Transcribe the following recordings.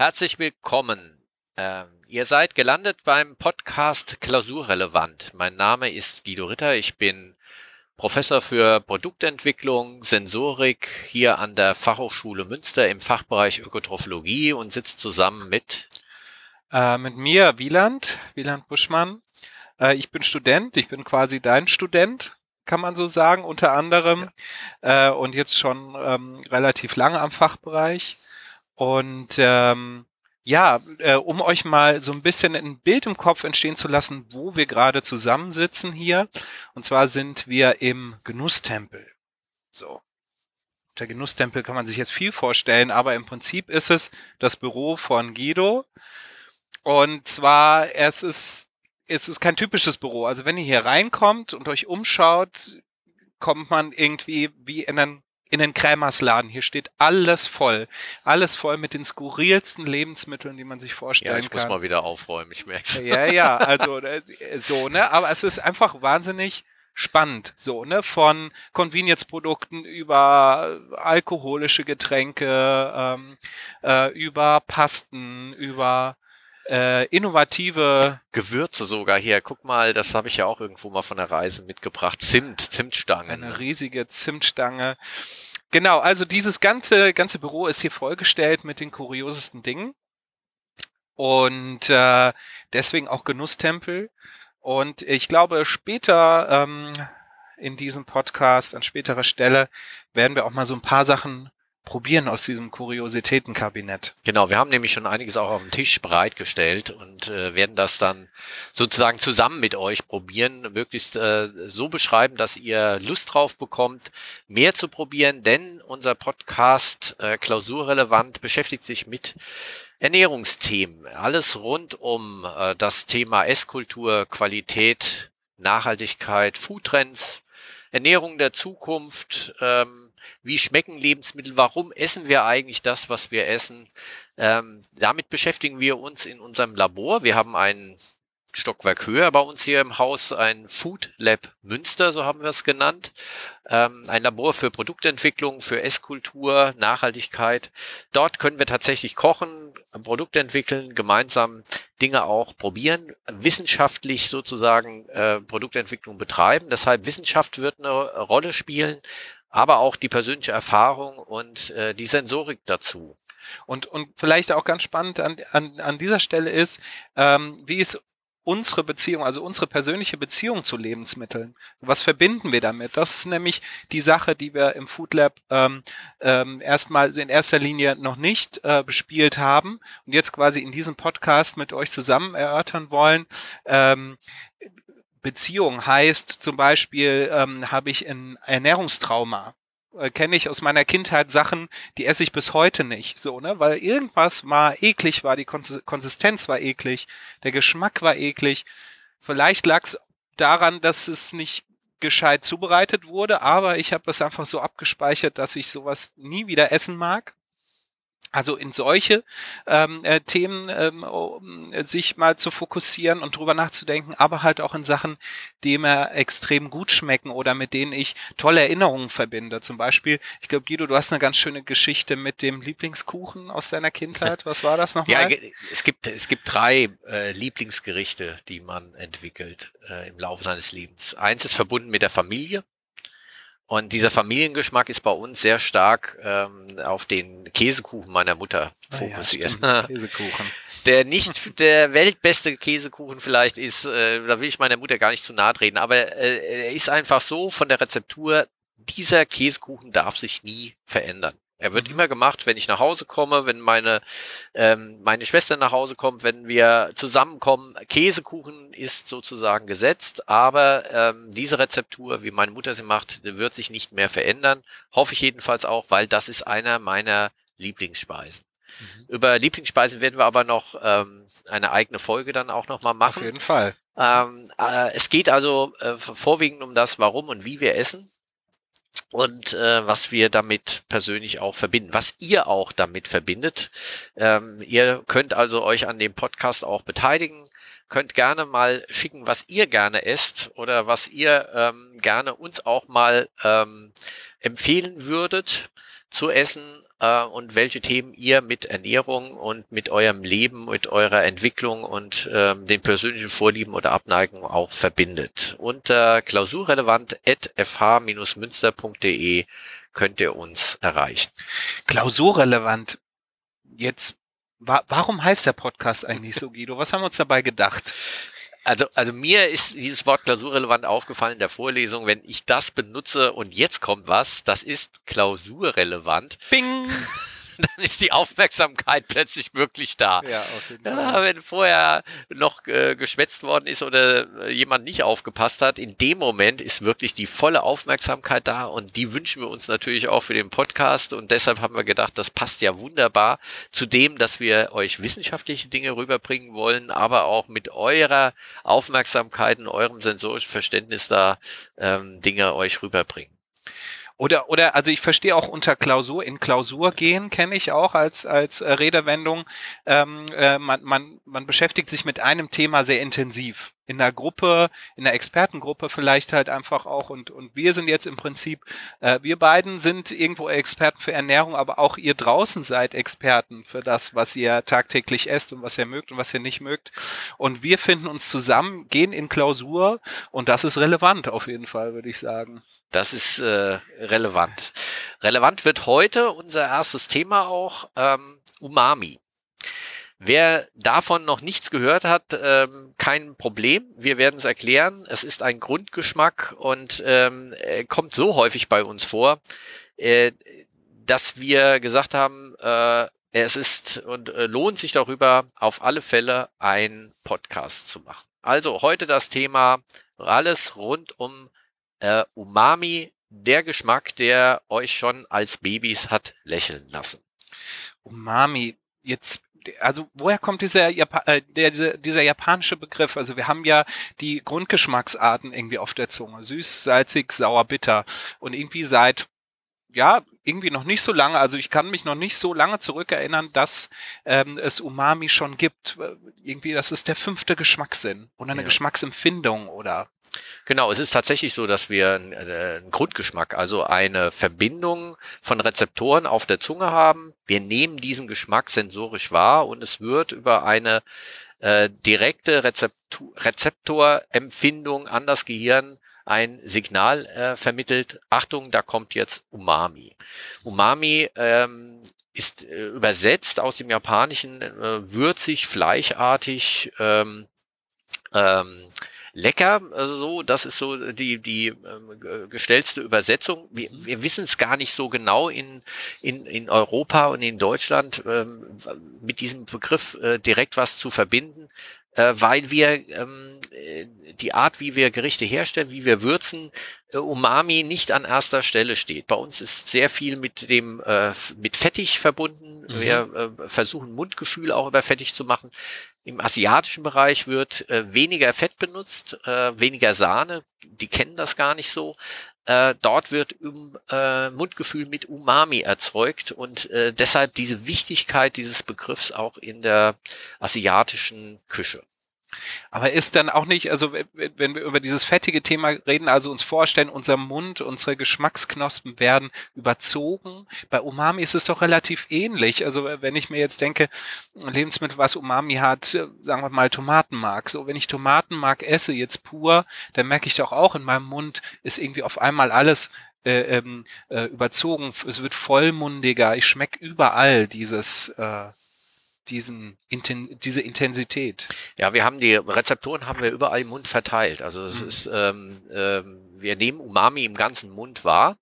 Herzlich willkommen. Ähm, ihr seid gelandet beim Podcast Klausurrelevant. Mein Name ist Guido Ritter. Ich bin Professor für Produktentwicklung, Sensorik hier an der Fachhochschule Münster im Fachbereich Ökotrophologie und sitze zusammen mit äh, mit mir Wieland, Wieland Buschmann. Äh, ich bin Student, ich bin quasi dein Student, kann man so sagen, unter anderem. Ja. Äh, und jetzt schon ähm, relativ lange am Fachbereich. Und ähm, ja, äh, um euch mal so ein bisschen ein Bild im Kopf entstehen zu lassen, wo wir gerade zusammensitzen hier. Und zwar sind wir im Genusstempel. So. Der Genusstempel kann man sich jetzt viel vorstellen, aber im Prinzip ist es das Büro von Guido. Und zwar, es ist, es ist kein typisches Büro. Also wenn ihr hier reinkommt und euch umschaut, kommt man irgendwie wie in einen in den Krämersladen. Hier steht alles voll. Alles voll mit den skurrilsten Lebensmitteln, die man sich vorstellen kann. Ja, ich kann. muss mal wieder aufräumen, ich merke Ja, ja, also äh, so, ne? Aber es ist einfach wahnsinnig spannend, so, ne? Von Convenience-Produkten über alkoholische Getränke, ähm, äh, über Pasten, über äh, innovative Gewürze sogar hier. Guck mal, das habe ich ja auch irgendwo mal von der Reise mitgebracht. Zimt, Zimtstange. Eine riesige Zimtstange. Genau, also dieses ganze ganze Büro ist hier vollgestellt mit den kuriosesten Dingen und äh, deswegen auch Genusstempel. Und ich glaube, später ähm, in diesem Podcast an späterer Stelle werden wir auch mal so ein paar Sachen probieren aus diesem Kuriositätenkabinett. Genau, wir haben nämlich schon einiges auch auf dem Tisch bereitgestellt und äh, werden das dann sozusagen zusammen mit euch probieren, möglichst äh, so beschreiben, dass ihr Lust drauf bekommt, mehr zu probieren, denn unser Podcast äh, Klausurrelevant beschäftigt sich mit Ernährungsthemen. Alles rund um äh, das Thema Esskultur, Qualität, Nachhaltigkeit, Foodtrends, Ernährung der Zukunft, ähm, wie schmecken Lebensmittel, warum essen wir eigentlich das, was wir essen. Ähm, damit beschäftigen wir uns in unserem Labor. Wir haben ein Stockwerk höher bei uns hier im Haus, ein Food Lab Münster, so haben wir es genannt. Ähm, ein Labor für Produktentwicklung, für Esskultur, Nachhaltigkeit. Dort können wir tatsächlich kochen, Produkte entwickeln, gemeinsam Dinge auch probieren, wissenschaftlich sozusagen äh, Produktentwicklung betreiben. Deshalb Wissenschaft wird eine Rolle spielen, aber auch die persönliche Erfahrung und äh, die Sensorik dazu. Und, und vielleicht auch ganz spannend an, an, an dieser Stelle ist, ähm, wie ist unsere Beziehung, also unsere persönliche Beziehung zu Lebensmitteln. Was verbinden wir damit? Das ist nämlich die Sache, die wir im Food Lab ähm, ähm, erstmal in erster Linie noch nicht äh, bespielt haben und jetzt quasi in diesem Podcast mit euch zusammen erörtern wollen. Ähm, Beziehung heißt zum Beispiel, ähm, habe ich ein Ernährungstrauma. Äh, Kenne ich aus meiner Kindheit Sachen, die esse ich bis heute nicht. So, ne? Weil irgendwas war eklig, war die Konsistenz war eklig, der Geschmack war eklig. Vielleicht lag es daran, dass es nicht gescheit zubereitet wurde, aber ich habe das einfach so abgespeichert, dass ich sowas nie wieder essen mag. Also in solche ähm, äh, Themen ähm, um, sich mal zu fokussieren und drüber nachzudenken, aber halt auch in Sachen, die mir extrem gut schmecken oder mit denen ich tolle Erinnerungen verbinde. Zum Beispiel, ich glaube, Guido, du hast eine ganz schöne Geschichte mit dem Lieblingskuchen aus deiner Kindheit. Was war das nochmal? Ja, es gibt, es gibt drei äh, Lieblingsgerichte, die man entwickelt äh, im Laufe seines Lebens. Eins ist verbunden mit der Familie. Und dieser Familiengeschmack ist bei uns sehr stark ähm, auf den Käsekuchen meiner Mutter fokussiert. Ah ja, Käsekuchen. Der nicht der weltbeste Käsekuchen vielleicht ist, äh, da will ich meiner Mutter gar nicht zu nahe treten, aber äh, er ist einfach so von der Rezeptur, dieser Käsekuchen darf sich nie verändern. Er wird immer gemacht, wenn ich nach Hause komme, wenn meine, ähm, meine Schwester nach Hause kommt, wenn wir zusammenkommen. Käsekuchen ist sozusagen gesetzt, aber ähm, diese Rezeptur, wie meine Mutter sie macht, wird sich nicht mehr verändern. Hoffe ich jedenfalls auch, weil das ist einer meiner Lieblingsspeisen. Mhm. Über Lieblingsspeisen werden wir aber noch ähm, eine eigene Folge dann auch nochmal machen. Auf jeden Fall. Ähm, äh, es geht also äh, vorwiegend um das, warum und wie wir essen und äh, was wir damit persönlich auch verbinden, was ihr auch damit verbindet. Ähm, ihr könnt also euch an dem Podcast auch beteiligen, könnt gerne mal schicken, was ihr gerne esst oder was ihr ähm, gerne uns auch mal ähm, empfehlen würdet. Zu essen äh, und welche Themen ihr mit Ernährung und mit eurem Leben, mit eurer Entwicklung und ähm, den persönlichen Vorlieben oder Abneigungen auch verbindet. Unter klausurrelevant.fh-münster.de könnt ihr uns erreichen. Klausurrelevant. Jetzt, wa warum heißt der Podcast eigentlich so, Guido? Was haben wir uns dabei gedacht? Also, also mir ist dieses Wort klausurrelevant aufgefallen in der Vorlesung. Wenn ich das benutze und jetzt kommt was, das ist klausurrelevant. Bing! dann ist die Aufmerksamkeit plötzlich wirklich da. Ja, Ja, wenn vorher noch äh, geschwätzt worden ist oder äh, jemand nicht aufgepasst hat, in dem Moment ist wirklich die volle Aufmerksamkeit da und die wünschen wir uns natürlich auch für den Podcast und deshalb haben wir gedacht, das passt ja wunderbar zu dem, dass wir euch wissenschaftliche Dinge rüberbringen wollen, aber auch mit eurer Aufmerksamkeit und eurem sensorischen Verständnis da ähm, Dinge euch rüberbringen. Oder, oder, also ich verstehe auch unter Klausur, in Klausur gehen kenne ich auch als, als äh, Redewendung. Ähm, äh, man, man, man beschäftigt sich mit einem Thema sehr intensiv. In der Gruppe, in der Expertengruppe vielleicht halt einfach auch. Und, und wir sind jetzt im Prinzip, äh, wir beiden sind irgendwo Experten für Ernährung, aber auch ihr draußen seid Experten für das, was ihr tagtäglich esst und was ihr mögt und was ihr nicht mögt. Und wir finden uns zusammen, gehen in Klausur und das ist relevant auf jeden Fall, würde ich sagen. Das ist äh, relevant. Relevant wird heute unser erstes Thema auch ähm, Umami. Wer davon noch nichts gehört hat, ähm, kein Problem. Wir werden es erklären. Es ist ein Grundgeschmack und ähm, kommt so häufig bei uns vor, äh, dass wir gesagt haben, äh, es ist und äh, lohnt sich darüber auf alle Fälle ein Podcast zu machen. Also heute das Thema alles rund um äh, Umami, der Geschmack, der euch schon als Babys hat lächeln lassen. Umami, jetzt, also woher kommt dieser, Japa äh, der, dieser, dieser japanische Begriff? Also wir haben ja die Grundgeschmacksarten irgendwie auf der Zunge. Süß, salzig, sauer, bitter. Und irgendwie seit, ja, irgendwie noch nicht so lange, also ich kann mich noch nicht so lange zurückerinnern, dass ähm, es Umami schon gibt. Irgendwie, das ist der fünfte Geschmackssinn oder eine Ja. Geschmacksempfindung oder Genau, es ist tatsächlich so, dass wir einen, äh, einen Grundgeschmack, also eine Verbindung von Rezeptoren auf der Zunge haben. Wir nehmen diesen Geschmack sensorisch wahr und es wird über eine äh, direkte Rezeptu Rezeptorempfindung an das Gehirn ein Signal äh, vermittelt. Achtung, da kommt jetzt Umami. Umami ähm, ist äh, übersetzt aus dem Japanischen äh, würzig, fleischartig, ähm, ähm, lecker, also so, das ist so die, die ähm, ge- gestellte Übersetzung. Wir, wir wissen es gar nicht so genau in, in, in Europa und in Deutschland ähm, mit diesem Begriff äh, direkt was zu verbinden, äh, weil wir ähm, äh, die Art, wie wir Gerichte herstellen, wie wir würzen, äh, Umami nicht an erster Stelle steht. Bei uns ist sehr viel mit dem äh, mit Fettig verbunden. Mhm. Wir äh, versuchen Mundgefühl auch über Fettig zu machen. Im asiatischen Bereich wird äh, weniger Fett benutzt, äh, weniger Sahne. Die kennen das gar nicht so. Äh, dort wird um, äh, Mundgefühl mit Umami erzeugt und äh, deshalb diese Wichtigkeit dieses Begriffs auch in der asiatischen Küche. Aber ist dann auch nicht, also wenn wir über dieses fettige Thema reden, also uns vorstellen, unser Mund, unsere Geschmacksknospen werden überzogen. Bei Umami ist es doch relativ ähnlich. Also wenn ich mir jetzt denke, Lebensmittel, was Umami hat, sagen wir mal Tomatenmark. So, wenn ich Tomatenmark esse, jetzt pur, dann merke ich doch auch in meinem Mund ist irgendwie auf einmal alles äh, ähm, äh, überzogen. Es wird vollmundiger. Ich schmecke überall dieses, äh, diesen, Inten diese Intensität. Ja, wir haben die Rezeptoren haben wir überall im Mund verteilt. Also es Mhm. ist, ähm, ähm, wir nehmen Umami im ganzen Mund wahr.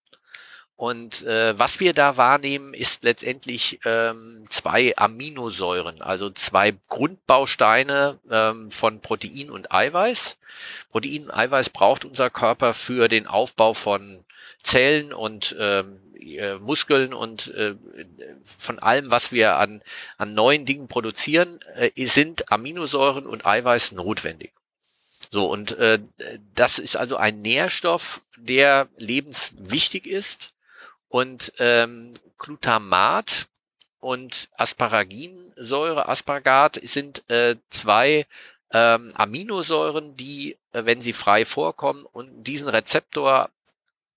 Und äh, was wir da wahrnehmen, ist letztendlich ähm, zwei Aminosäuren, also zwei Grundbausteine ähm, von Protein und Eiweiß. Protein und Eiweiß braucht unser Körper für den Aufbau von Zellen und ähm, äh, Muskeln und äh, von allem, was wir an, an neuen Dingen produzieren, äh, sind Aminosäuren und Eiweiß notwendig. So, und äh, das ist also ein Nährstoff, der lebenswichtig ist. Und ähm, Glutamat und Asparaginsäure, Asparagat sind äh, zwei ähm, Aminosäuren, die, äh, wenn sie frei vorkommen und diesen Rezeptor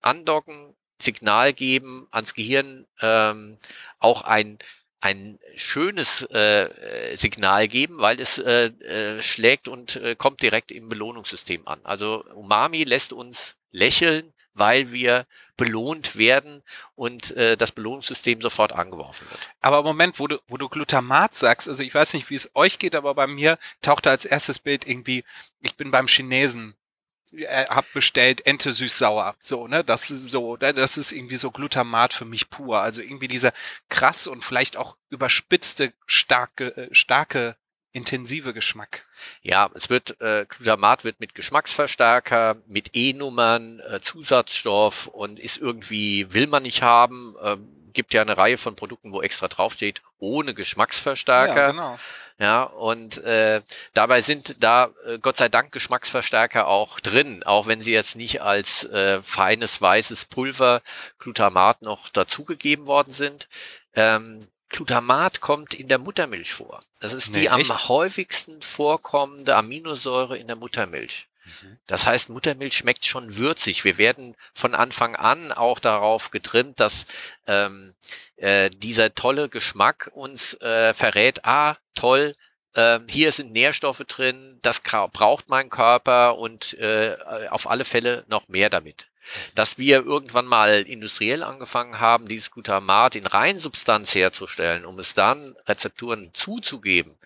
andocken, Signal geben ans Gehirn, ähm, auch ein ein schönes äh, Signal geben, weil es äh, äh, schlägt und äh, kommt direkt im Belohnungssystem an. Also Umami lässt uns lächeln, weil wir belohnt werden und äh, das Belohnungssystem sofort angeworfen wird. Aber Moment, wo du, wo du Glutamat sagst, also ich weiß nicht, wie es euch geht, aber bei mir taucht da als erstes Bild irgendwie, ich bin beim Chinesen äh, hab bestellt Ente süß-sauer. So, ne? Das ist so, ne? das ist irgendwie so Glutamat für mich pur. Also irgendwie dieser krass und vielleicht auch überspitzte, starke, äh, starke intensive Geschmack. Ja, es wird, äh, Glutamat wird mit Geschmacksverstärker, mit E-Nummern, äh, Zusatzstoff und ist irgendwie, will man nicht haben, äh, gibt ja eine Reihe von Produkten, wo extra draufsteht, ohne Geschmacksverstärker. Ja, genau. Ja, und äh, dabei sind da äh, Gott sei Dank Geschmacksverstärker auch drin, auch wenn sie jetzt nicht als äh, feines weißes Pulver Glutamat noch dazugegeben worden sind. Ähm, Glutamat kommt in der Muttermilch vor. Das ist nee, die am echt? häufigsten vorkommende Aminosäure in der Muttermilch. Mhm. Das heißt, Muttermilch schmeckt schon würzig. Wir werden von Anfang an auch darauf getrimmt, dass ähm, äh, dieser tolle Geschmack uns äh, verrät, ah, toll, äh, hier sind Nährstoffe drin, das braucht mein Körper und äh, auf alle Fälle noch mehr damit. Dass wir irgendwann mal industriell angefangen haben, dieses Glutamat in Reinsubstanz herzustellen, um es dann Rezepturen zuzugeben,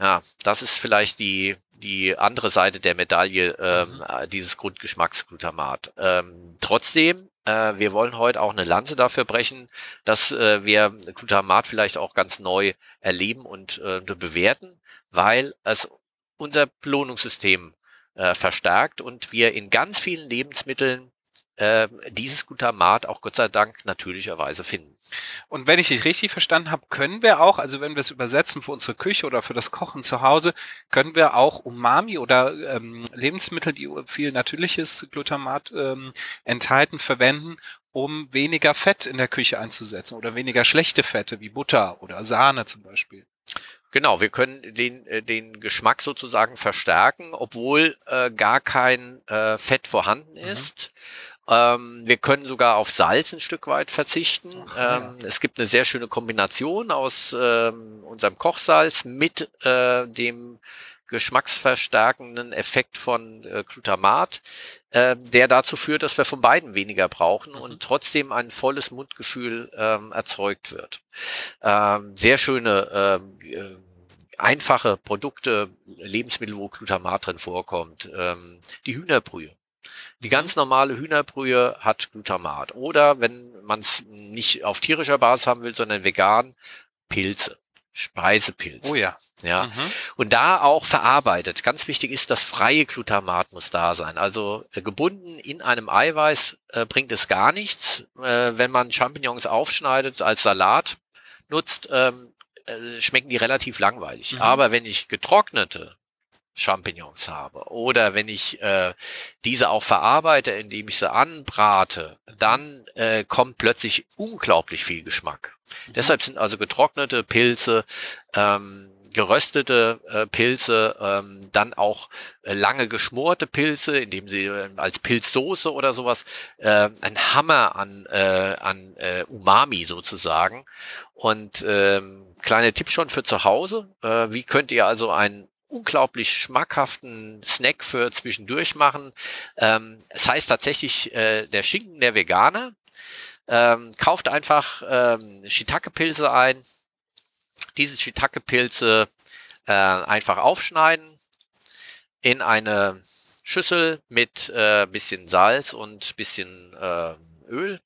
ja, das ist vielleicht die, die andere Seite der Medaille ähm, mhm. dieses Grundgeschmacksglutamat. Ähm, trotzdem, äh, wir wollen heute auch eine Lanze dafür brechen, dass äh, wir Glutamat vielleicht auch ganz neu erleben und äh, bewerten, weil es unser Belohnungssystem äh, verstärkt und wir in ganz vielen Lebensmitteln äh, dieses Glutamat auch Gott sei Dank natürlicherweise finden. Und wenn ich dich richtig verstanden habe, können wir auch, also wenn wir es übersetzen für unsere Küche oder für das Kochen zu Hause, können wir auch Umami oder ähm, Lebensmittel, die viel natürliches Glutamat ähm, enthalten, verwenden, um weniger Fett in der Küche einzusetzen oder weniger schlechte Fette wie Butter oder Sahne zum Beispiel. Genau, wir können den, äh, den Geschmack sozusagen verstärken, obwohl äh, gar kein äh, Fett vorhanden mhm. ist. Mhm. Ähm, wir können sogar auf Salz ein Stück weit verzichten. Ach, ähm, ja. Es gibt eine sehr schöne Kombination aus ähm, unserem Kochsalz mit äh, dem geschmacksverstärkenden Effekt von äh, Glutamat, äh, der dazu führt, dass wir von beiden weniger brauchen mhm. und trotzdem ein volles Mundgefühl ähm, erzeugt wird. Ähm, sehr schöne ähm, äh, einfache Produkte, Lebensmittel, wo Glutamat drin vorkommt. Ähm, die Hühnerbrühe. Die ganz normale Hühnerbrühe hat Glutamat. Oder wenn man es nicht auf tierischer Basis haben will, sondern vegan, Pilze. Speisepilze. Oh ja. Ja. Mhm. Und da auch verarbeitet. Ganz wichtig ist, das freie Glutamat muss da sein. Also äh, gebunden in einem Eiweiß äh, bringt es gar nichts. Äh, wenn man Champignons aufschneidet als Salat nutzt, ähm, äh, schmecken die relativ langweilig. Mhm. Aber wenn ich getrocknete Champignons habe oder wenn ich äh, diese auch verarbeite, indem ich sie anbrate, dann äh, kommt plötzlich unglaublich viel Geschmack. Mhm. Deshalb sind also getrocknete Pilze, ähm, geröstete äh, Pilze, ähm, dann auch äh, lange geschmorte Pilze, indem sie äh, als Pilzsoße oder sowas äh, ein Hammer an, äh, an äh, Umami sozusagen. Und ähm, kleine Tipp schon für zu Hause. Äh, wie könnt ihr also ein unglaublich schmackhaften Snack für zwischendurch machen. Ähm, es heißt tatsächlich äh, der Schinken der Veganer. Ähm, kauft einfach ähm, Shiitake-Pilze ein. Diese Shiitake-Pilze äh, einfach aufschneiden in eine Schüssel mit äh, bisschen Salz und bisschen äh, Öl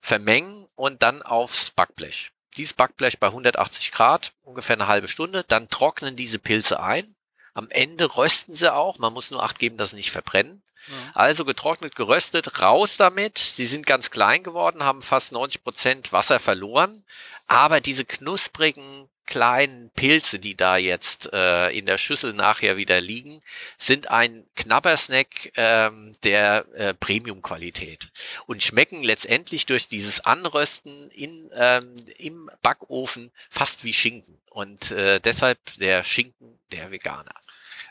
vermengen und dann aufs Backblech. Dieses Backblech bei 180 Grad, ungefähr eine halbe Stunde, dann trocknen diese Pilze ein am Ende rösten sie auch. Man muss nur Acht geben, dass sie nicht verbrennen. Ja. Also getrocknet, geröstet, raus damit. Sie sind ganz klein geworden, haben fast 90 Prozent Wasser verloren. Aber diese knusprigen kleinen Pilze, die da jetzt äh, in der Schüssel nachher wieder liegen, sind ein knapper Snack ähm, der äh, Premium-Qualität und schmecken letztendlich durch dieses Anrösten in, ähm, im Backofen fast wie Schinken. Und äh, deshalb der Schinken der Veganer.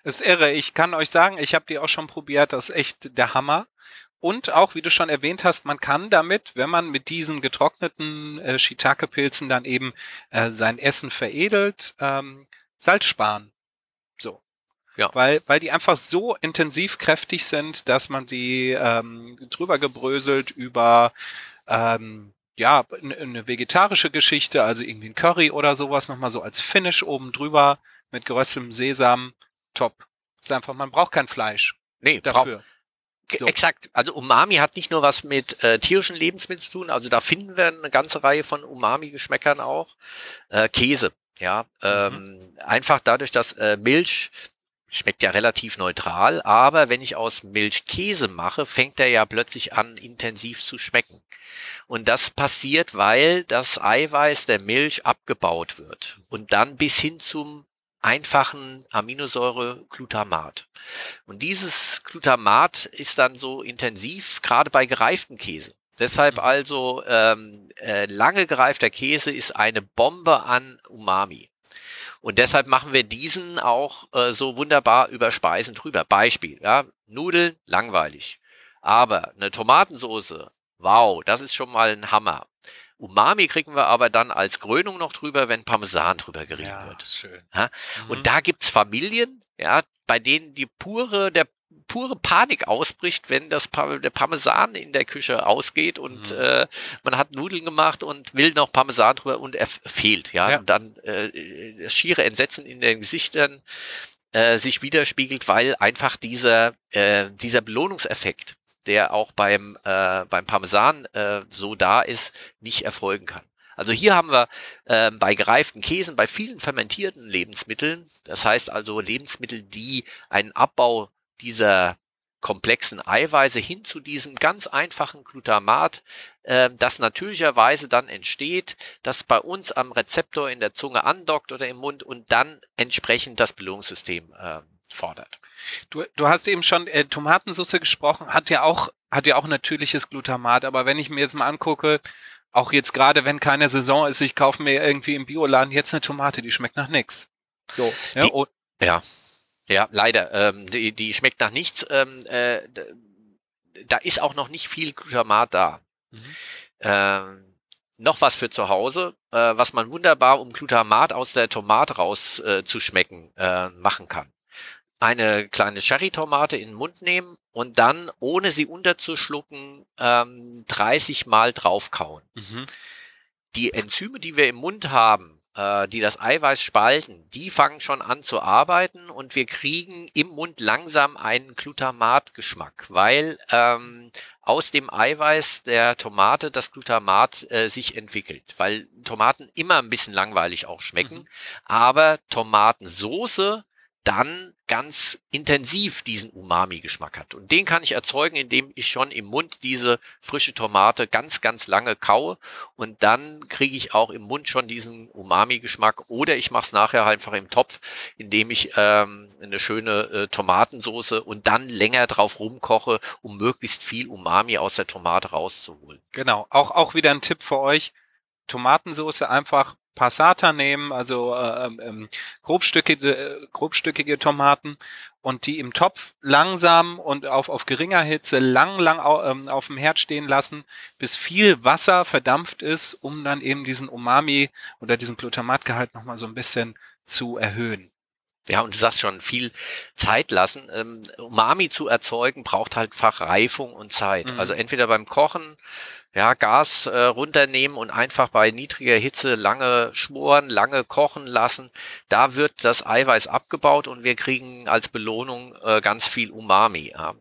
Ist irre. Ich kann euch sagen, ich habe die auch schon probiert. Das ist echt der Hammer. und auch, wie du schon erwähnt hast, man kann damit, wenn man mit diesen getrockneten äh, Shiitake-Pilzen dann eben äh, sein Essen veredelt, ähm, Salz sparen. So. Ja. Weil, weil die einfach so intensiv kräftig sind, dass man sie ähm, drüber gebröselt über ähm, ja, eine vegetarische Geschichte, also irgendwie ein Curry oder sowas, nochmal so als Finish oben drüber mit geröstem Sesam. Top. Ist einfach, man braucht kein Fleisch. Nee, dafür. So. Exakt. Also Umami hat nicht nur was mit äh, tierischen Lebensmitteln zu tun, also da finden wir eine ganze Reihe von Umami-Geschmäckern auch. Äh, Käse, ja. Ähm, mhm. Einfach dadurch, dass äh, Milch schmeckt ja relativ neutral, aber wenn ich aus Milch Käse mache, fängt er ja plötzlich an, intensiv zu schmecken. Und das passiert, weil das Eiweiß der Milch abgebaut wird und dann bis hin zum einfachen Aminosäure Glutamat. Und dieses Glutamat ist dann so intensiv, gerade bei gereiften Käse. Deshalb mhm. also ähm, äh, lange gereifter Käse ist eine Bombe an Umami. Und deshalb machen wir diesen auch äh, so wunderbar über Speisen drüber. Beispiel, ja, Nudeln, langweilig. Aber eine Tomatensoße, wow, das ist schon mal ein Hammer. Umami kriegen wir aber dann als Krönung noch drüber, wenn Parmesan drüber gerieben ja, wird. Schön. Ja? Mhm. Und da gibt's Familien, ja, bei denen die pure, der pure Panik ausbricht, wenn das der Parmesan in der Küche ausgeht und mhm. äh, man hat Nudeln gemacht und will noch Parmesan drüber und er fehlt, ja. ja. Und dann äh, das schiere Entsetzen in den Gesichtern äh, sich widerspiegelt, weil einfach dieser, äh, dieser Belohnungseffekt der auch beim, äh, beim Parmesan äh, so da ist, nicht erfolgen kann. Also hier haben wir äh, bei gereiften Käsen, bei vielen fermentierten Lebensmitteln, das heißt also Lebensmittel, die einen Abbau dieser komplexen Eiweiße hin zu diesem ganz einfachen Glutamat, äh, das natürlicherweise dann entsteht, das bei uns am Rezeptor in der Zunge andockt oder im Mund und dann entsprechend das Belohnungssystem äh, fordert. Du, du hast eben schon äh, Tomatensauce gesprochen, hat ja auch hat ja auch natürliches Glutamat, aber wenn ich mir jetzt mal angucke, auch jetzt gerade wenn keine Saison ist, ich kaufe mir irgendwie im Bioladen jetzt eine Tomate, die schmeckt nach nichts. So, ja, die, ja, ja, leider. Ähm, die, die schmeckt nach nichts. Ähm, äh, da ist auch noch nicht viel Glutamat da. Mhm. Ähm, noch was für zu Hause, äh, was man wunderbar, um Glutamat aus der Tomate rauszuschmecken, äh, äh, machen kann eine kleine Cherry-Tomate in den Mund nehmen und dann, ohne sie unterzuschlucken, ähm, 30 Mal draufkauen. Mhm. Die Enzyme, die wir im Mund haben, äh, die das Eiweiß spalten, die fangen schon an zu arbeiten und wir kriegen im Mund langsam einen Glutamatgeschmack, weil ähm, aus dem Eiweiß der Tomate das Glutamat äh, sich entwickelt, weil Tomaten immer ein bisschen langweilig auch schmecken, mhm. aber Tomatensoße dann ganz intensiv diesen Umami-Geschmack hat. Und den kann ich erzeugen, indem ich schon im Mund diese frische Tomate ganz, ganz lange kaue und dann kriege ich auch im Mund schon diesen Umami-Geschmack oder ich mache es nachher einfach im Topf, indem ich ähm, eine schöne äh, Tomatensoße und dann länger drauf rumkoche, um möglichst viel Umami aus der Tomate rauszuholen. Genau, auch, auch wieder ein Tipp für euch. Tomatensoße einfach Passata nehmen, also äh, ähm, ähm, grobstückige, äh, grobstückige Tomaten und die im Topf langsam und auf, auf geringer Hitze lang, lang au, ähm, auf dem Herd stehen lassen, bis viel Wasser verdampft ist, um dann eben diesen Umami oder diesen Glutamatgehalt nochmal so ein bisschen zu erhöhen. Ja, und du sagst schon, viel Zeit lassen. Ähm, Umami zu erzeugen braucht halt Fachreifung und Zeit. Mhm. Also entweder beim Kochen ja, Gas äh, runternehmen und einfach bei niedriger Hitze lange schmoren, lange kochen lassen. Da wird das Eiweiß abgebaut und wir kriegen als Belohnung äh, ganz viel Umami. Ja.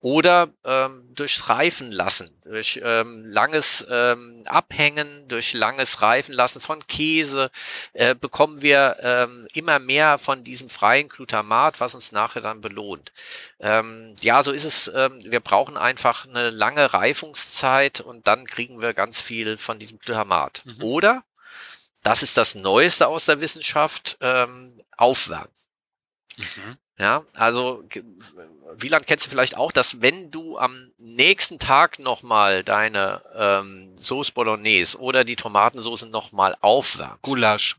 Oder ähm, durchs Reifen lassen, durch ähm, langes ähm, Abhängen, durch langes Reifen lassen von Käse äh, bekommen wir ähm, immer mehr von diesem freien Glutamat, was uns nachher dann belohnt. Ähm, ja, so ist es. Ähm, wir brauchen einfach eine lange Reifungszeit und dann kriegen wir ganz viel von diesem Glutamat. Mhm. Oder, das ist das Neueste aus der Wissenschaft, ähm, aufwärmen. Mhm. Ja, also Wieland kennst du vielleicht auch, dass wenn du am nächsten Tag nochmal deine ähm, Sauce Bolognese oder die Tomatensauce nochmal aufwärmst. Gulasch.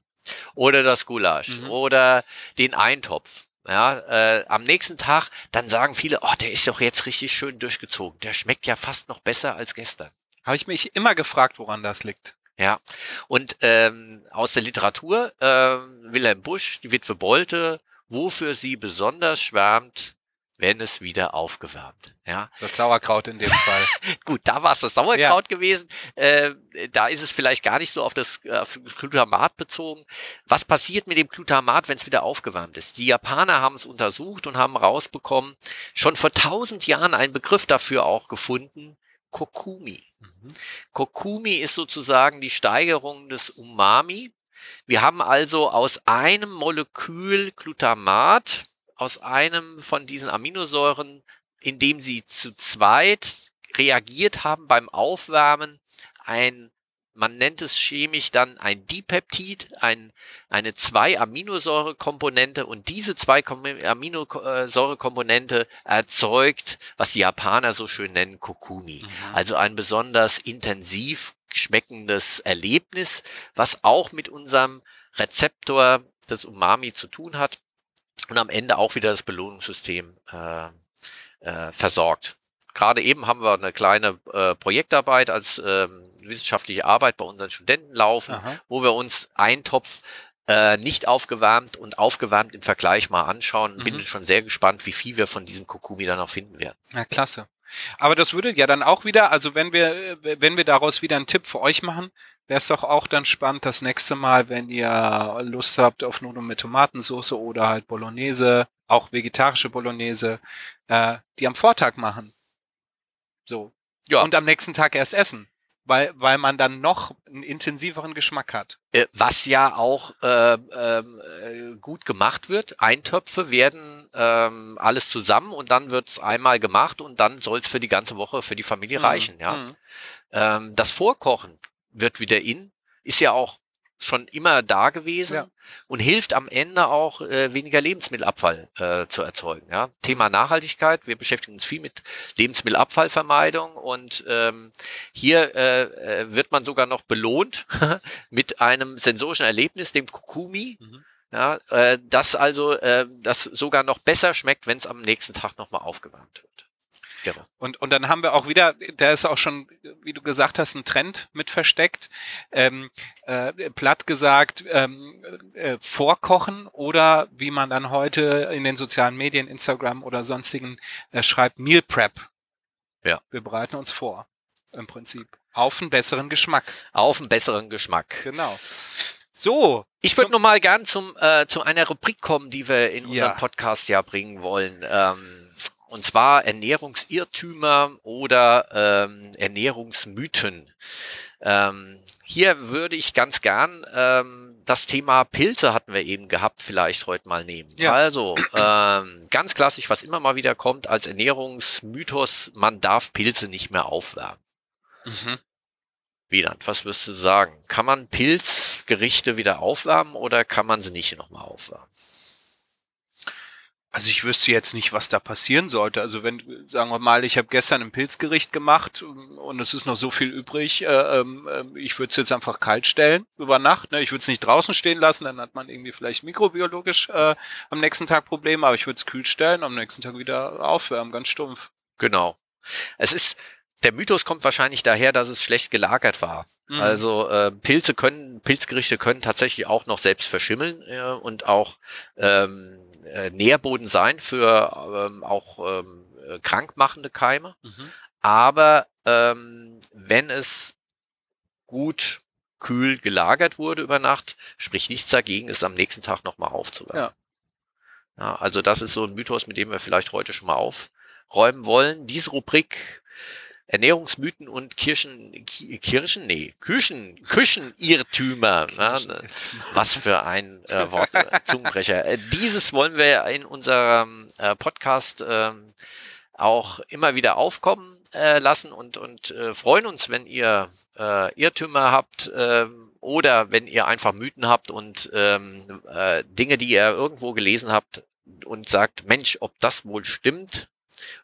Oder das Gulasch. Mhm. Oder den Eintopf ja, äh, am nächsten Tag, dann sagen viele, oh, der ist doch jetzt richtig schön durchgezogen. Der schmeckt ja fast noch besser als gestern. Habe ich mich immer gefragt, woran das liegt. Ja, und ähm, aus der Literatur, äh, Wilhelm Busch, die Witwe Bolte, wofür sie besonders schwärmt, wenn es wieder aufgewärmt. Ja. Das Sauerkraut in dem Fall. Gut, da war es das Sauerkraut ja. gewesen. Äh, da ist es vielleicht gar nicht so auf das, auf Glutamat bezogen. Was passiert mit dem Glutamat, wenn es wieder aufgewärmt ist? Die Japaner haben es untersucht und haben rausbekommen, schon vor tausend Jahren einen Begriff dafür auch gefunden, Kokumi. Mhm. Kokumi ist sozusagen die Steigerung des Umami. Wir haben also aus einem Molekül Glutamat, aus einem von diesen Aminosäuren, indem sie zu zweit reagiert haben beim Aufwärmen, ein man nennt es chemisch dann ein Dipeptid, ein, eine zwei Aminosäurekomponente und diese zwei Aminosäurekomponente erzeugt, was die Japaner so schön nennen, Kokumi. Mhm. Also ein besonders intensiv schmeckendes Erlebnis, was auch mit unserem Rezeptor des Umami zu tun hat und am Ende auch wieder das Belohnungssystem äh, äh, versorgt. Gerade eben haben wir eine kleine äh, Projektarbeit als ähm, wissenschaftliche Arbeit bei unseren Studenten laufen, Aha. wo wir uns einen Topf äh, nicht aufgewärmt und aufgewärmt im Vergleich mal anschauen. Mhm. Bin schon sehr gespannt, wie viel wir von diesem Kokumi dann noch finden werden. Ja, klasse. Aber das würde ja dann auch wieder, also wenn wir, wenn wir daraus wieder einen Tipp für euch machen, wäre es doch auch dann spannend, das nächste Mal, wenn ihr Lust habt auf Nudeln mit Tomatensauce oder halt Bolognese, auch vegetarische Bolognese, äh, die am Vortag machen. So. Ja. Und am nächsten Tag erst essen weil, weil man dann noch einen intensiveren Geschmack hat. Äh, was ja auch äh, äh, gut gemacht wird. Eintöpfe werden ähm, alles zusammen und dann wird's einmal gemacht und dann soll's für die ganze Woche für die Familie mhm. reichen. Ja, mhm. ähm, das Vorkochen wird wieder in, ist ja auch schon immer da gewesen ja. und hilft am Ende auch äh, weniger Lebensmittelabfall äh, zu erzeugen. Ja? Thema Nachhaltigkeit, wir beschäftigen uns viel mit Lebensmittelabfallvermeidung und ähm, hier äh, äh wird man sogar noch belohnt mit einem sensorischen Erlebnis, dem Kukumi. Mhm. Ja, äh, das also äh, das sogar noch besser schmeckt, wenn es am nächsten Tag nochmal aufgewärmt wird. Genau. Und, und dann haben wir auch wieder, da ist auch schon, wie du gesagt hast, ein Trend mit versteckt. Ähm, äh, platt gesagt, ähm, äh, vorkochen oder wie man dann heute in den sozialen Medien, Instagram oder sonstigen äh, schreibt, Meal Prep. Ja. Wir bereiten uns vor, im Prinzip. Auf einen besseren Geschmack. Auf einen besseren Geschmack. Genau. So. Ich würde nochmal gern zum, äh, zu einer Rubrik kommen, die wir in unserem ja. Podcast ja bringen wollen. Ähm, und zwar Ernährungsirrtümer oder ähm, Ernährungsmythen. Ähm, hier würde ich ganz gern ähm, das Thema Pilze hatten wir eben gehabt, vielleicht heute mal nehmen. Ja. Also ähm, ganz klassisch, was immer mal wieder kommt als Ernährungsmythos, man darf Pilze nicht mehr aufwärmen. Mhm. Wieland, was wirst du sagen? Kann man Pilzgerichte wieder aufwärmen oder kann man sie nicht nochmal aufwärmen? Also ich wüsste jetzt nicht, was da passieren sollte. Also wenn, sagen wir mal, ich habe gestern ein Pilzgericht gemacht und es ist noch so viel übrig, äh, äh, ich würde es jetzt einfach kalt stellen über Nacht. Ne? Ich würde es nicht draußen stehen lassen, dann hat man irgendwie vielleicht mikrobiologisch äh, am nächsten Tag Probleme, aber ich würde es kühl stellen, am nächsten Tag wieder aufwärmen, ganz stumpf. Genau. Es ist, der Mythos kommt wahrscheinlich daher, dass es schlecht gelagert war. Mhm. Also äh, Pilze können, Pilzgerichte können tatsächlich auch noch selbst verschimmeln äh, und auch ähm, äh, Nährboden sein für ähm, auch ähm, äh, krankmachende Keime. Mhm. Aber ähm, wenn es gut kühl gelagert wurde über Nacht, spricht nichts dagegen, es am nächsten Tag nochmal aufzuwärmen. Ja. ja. also das ist so ein Mythos, mit dem wir vielleicht heute schon mal aufräumen wollen. Diese Rubrik Ernährungsmythen und Kirchen, Kirchen, nee, Küchen, Küchenirrtümer. Ne? Was für ein äh, Wort, äh, Zungenbrecher. Äh, dieses wollen wir in unserem äh, Podcast äh, auch immer wieder aufkommen äh, lassen und, und äh, freuen uns, wenn ihr Irrtümer habt äh, oder wenn ihr einfach Mythen habt und ähm, äh, Dinge, die ihr irgendwo gelesen habt und sagt, Mensch, ob das wohl stimmt,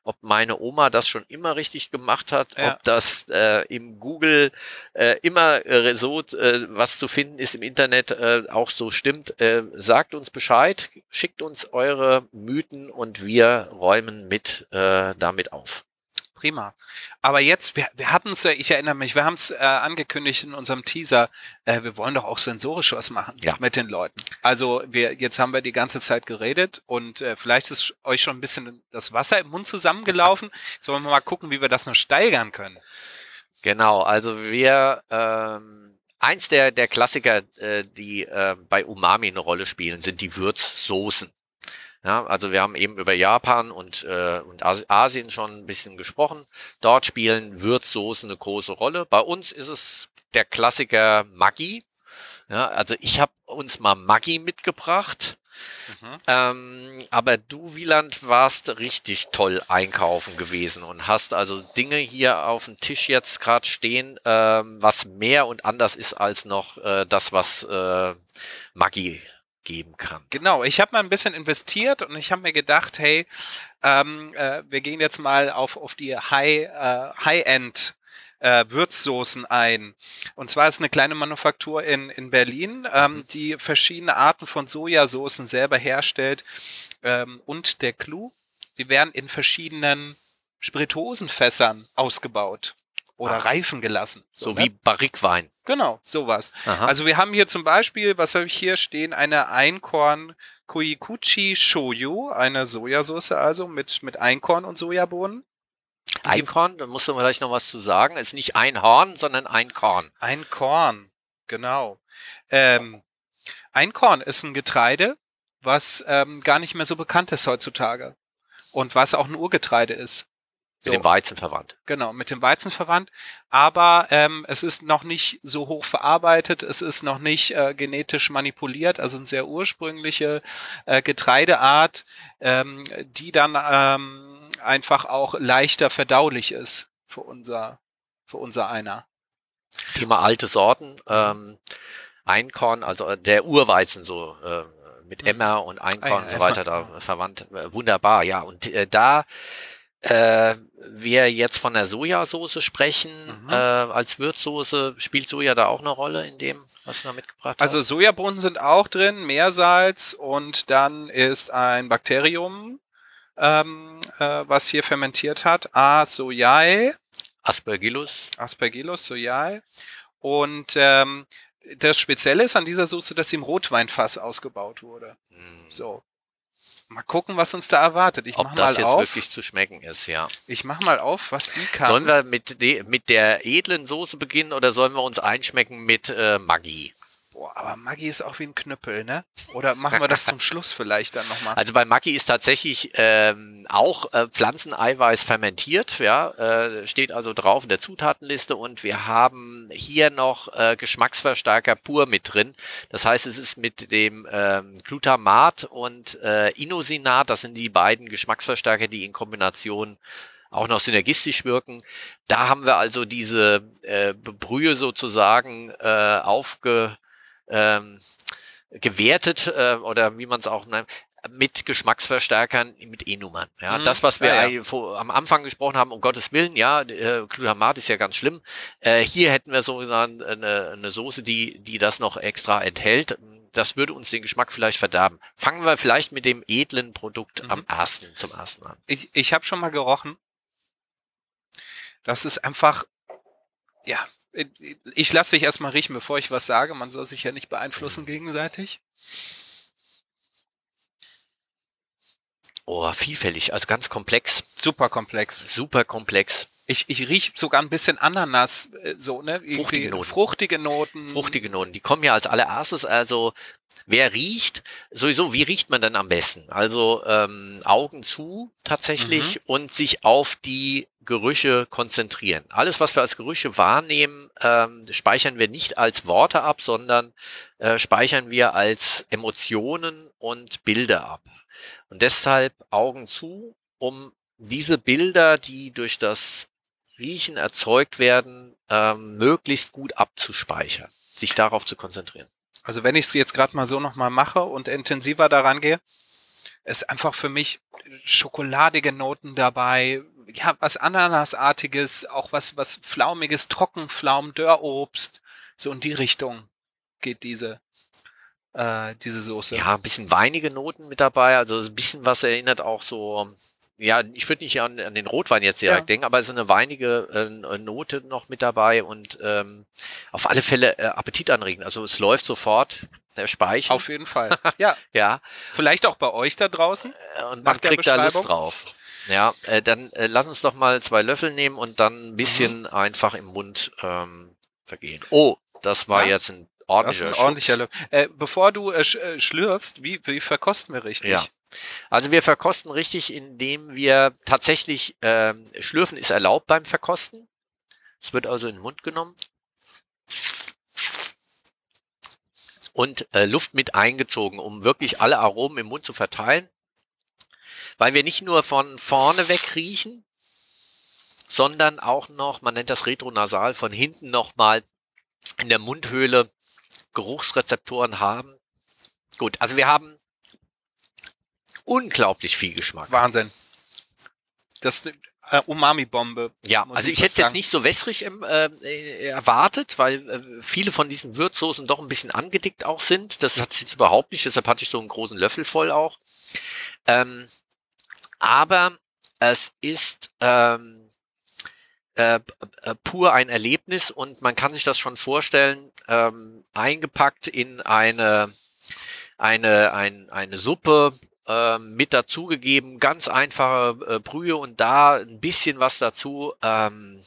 ob meine Oma das schon immer richtig gemacht hat, Ja. ob das äh, im Google äh, immer äh, so, äh, was zu finden ist im Internet, äh, auch so stimmt. Äh, sagt uns Bescheid, schickt uns eure Mythen und wir räumen mit äh, damit auf. Prima. Aber jetzt, wir, wir hatten es, ich erinnere mich, wir haben es äh, angekündigt in unserem Teaser, äh, wir wollen doch auch sensorisch was machen Ja. mit den Leuten. Also wir, jetzt haben wir die ganze Zeit geredet und äh, vielleicht ist euch schon ein bisschen das Wasser im Mund zusammengelaufen. Jetzt wollen wir mal gucken, wie wir das noch steigern können. Genau, also wir ähm, eins der der Klassiker, äh, die äh, bei Umami eine Rolle spielen, sind die Würzsoßen. Ja, also wir haben eben über Japan und, äh, und Asi- Asien schon ein bisschen gesprochen. Dort spielen Würzsoßen eine große Rolle. Bei uns ist es der Klassiker Maggi. Ja, also ich habe uns mal Maggi mitgebracht. Mhm. Ähm, aber du, Wieland, warst richtig toll einkaufen gewesen und hast also Dinge hier auf dem Tisch jetzt gerade stehen, ähm, was mehr und anders ist als noch äh, das, was äh, Maggi geben kann. Genau, ich habe mal ein bisschen investiert und ich habe mir gedacht, hey, ähm, äh, wir gehen jetzt mal auf, auf die High, äh, High-End äh, Würzsoßen ein. Und zwar ist eine kleine Manufaktur in, in Berlin, ähm, die verschiedene Arten von Sojasoßen selber herstellt. Ähm, und der Clou, die werden in verschiedenen Spirituosenfässern ausgebaut oder Ach. reifen gelassen. So ne? wie Barrikwein. Genau, sowas. Aha. Also wir haben hier zum Beispiel, was habe ich hier stehen, eine Einkorn Koikuchi Shoyu, eine Sojasauce also mit, mit Einkorn und Sojabohnen. Einkorn, da musst du vielleicht noch was zu sagen. Ist nicht ein Horn, sondern ein Korn. Einkorn, genau. Ähm, Einkorn ist ein Getreide, was ähm, gar nicht mehr so bekannt ist heutzutage. Und was auch ein Urgetreide ist. Mit dem Weizen verwandt. Genau, mit dem Weizen verwandt. Aber ähm, es ist noch nicht so hoch verarbeitet, es ist noch nicht äh, genetisch manipuliert, also eine sehr ursprüngliche äh, Getreideart, ähm, die dann ähm, einfach auch leichter verdaulich ist für unser, für unser einer. Thema alte Sorten. Ähm, Einkorn, also der Urweizen so äh, mit Emmer und Einkorn Ah und ja, so weiter da verwandt. Äh, wunderbar, ja. Und äh, da äh, wir jetzt von der Sojasauce sprechen, Mhm. äh, als Würzsoße, spielt Soja da auch eine Rolle in dem, was du da mitgebracht Also hast? Sojabohnen sind auch drin, Meersalz und dann ist ein Bakterium, ähm, äh, was hier fermentiert hat, A. sojae. Aspergillus. Aspergillus sojae. Und ähm, das Spezielle ist an dieser Soße, dass sie im Rotweinfass ausgebaut wurde. Hm, So. Mal gucken, was uns da erwartet. Ich Ob mach das mal jetzt auf. wirklich zu schmecken ist, ja. Ich mach mal auf, was die kann. Sollen wir mit, de, mit der edlen Soße beginnen oder sollen wir uns einschmecken mit äh, Maggi? Boah, aber Maggi ist auch wie ein Knüppel, ne? Oder machen wir das zum Schluss vielleicht dann nochmal? Also bei Maggi ist tatsächlich ähm, auch äh, Pflanzeneiweiß fermentiert, ja, äh, steht also drauf in der Zutatenliste und wir haben hier noch äh, Geschmacksverstärker pur mit drin. Das heißt, es ist mit dem ähm, Glutamat und äh, Inosinat, das sind die beiden Geschmacksverstärker, die in Kombination auch noch synergistisch wirken. Da haben wir also diese äh, Brühe sozusagen äh, aufge ähm, gewertet äh, oder wie man es auch nennt, mit Geschmacksverstärkern, mit E-Nummern. Ja, Mhm. das, was wir Ja, ja. am Anfang gesprochen haben, um Gottes Willen, ja, äh, Glutamat ist ja ganz schlimm. Äh, hier hätten wir sozusagen eine, eine Soße, die, die das noch extra enthält. Das würde uns den Geschmack vielleicht verderben. Fangen wir vielleicht mit dem edlen Produkt Mhm. am ersten, zum ersten an. Ich, ich habe schon mal gerochen. Das ist einfach, ja, ich lasse dich erstmal riechen, bevor ich was sage. Man soll sich ja nicht beeinflussen gegenseitig. Oh, vielfältig, also ganz komplex, Super komplex. super komplex. Ich, ich rieche sogar ein bisschen Ananas, äh, so, ne? Fruchtige Noten. Fruchtige Noten. Fruchtige Noten, die kommen ja als allererstes, also wer riecht, sowieso, wie riecht man denn am besten? Also ähm, Augen zu tatsächlich Mhm. und sich auf die Gerüche konzentrieren. Alles, was wir als Gerüche wahrnehmen, ähm, speichern wir nicht als Worte ab, sondern äh, speichern wir als Emotionen und Bilder ab. Und deshalb Augen zu, um diese Bilder, die durch das Riechen erzeugt werden, ähm, möglichst gut abzuspeichern, sich darauf zu konzentrieren. Also wenn ich es jetzt gerade mal so nochmal mache und intensiver daran gehe, ist einfach für mich schokoladige Noten dabei, ja, was Ananasartiges, auch was, was Flaumiges, Trockenpflaumen, Dörrobst, so in die Richtung geht diese, äh, diese Soße. Ja, ein bisschen weinige Noten mit dabei, also ein bisschen was erinnert auch so, ja, ich würde nicht an, an den Rotwein jetzt direkt ja. denken, aber es ist eine weinige äh, Note noch mit dabei und ähm, auf alle Fälle äh, Appetit anregen. Also es läuft sofort der Speicher. Auf jeden Fall. Ja. ja. Vielleicht auch bei euch da draußen. Äh, und man kriegt da Lust drauf. Ja, äh, dann äh, lass uns doch mal zwei Löffel nehmen und dann ein bisschen mhm. einfach im Mund ähm, vergehen. Oh, das war ja. jetzt ein ordentlicher, das ein ordentlicher Löffel. Äh, bevor du äh, äh, schlürfst, wie, wie verkosten wir richtig? Ja. Also wir verkosten richtig, indem wir tatsächlich, äh, Schlürfen ist erlaubt beim Verkosten. Es wird also in den Mund genommen. Und äh, Luft mit eingezogen, um wirklich alle Aromen im Mund zu verteilen. Weil wir nicht nur von vorne weg riechen, sondern auch noch, man nennt das retronasal, von hinten nochmal in der Mundhöhle Geruchsrezeptoren haben. Gut, also wir haben unglaublich viel Geschmack. Wahnsinn. Das äh, Umami-Bombe. Ja, also ich, ich hätte jetzt nicht so wässrig ähm, äh, erwartet, weil äh, viele von diesen Würzsoßen doch ein bisschen angedickt auch sind. Das hat jetzt überhaupt nicht, deshalb hatte ich so einen großen Löffel voll auch. Ähm, aber es ist ähm, äh, äh, pur ein Erlebnis und man kann sich das schon vorstellen, ähm, eingepackt in eine, eine, ein, eine Suppe ähm, mit dazugegeben, ganz einfache äh, Brühe und da ein bisschen was dazu. Ähm,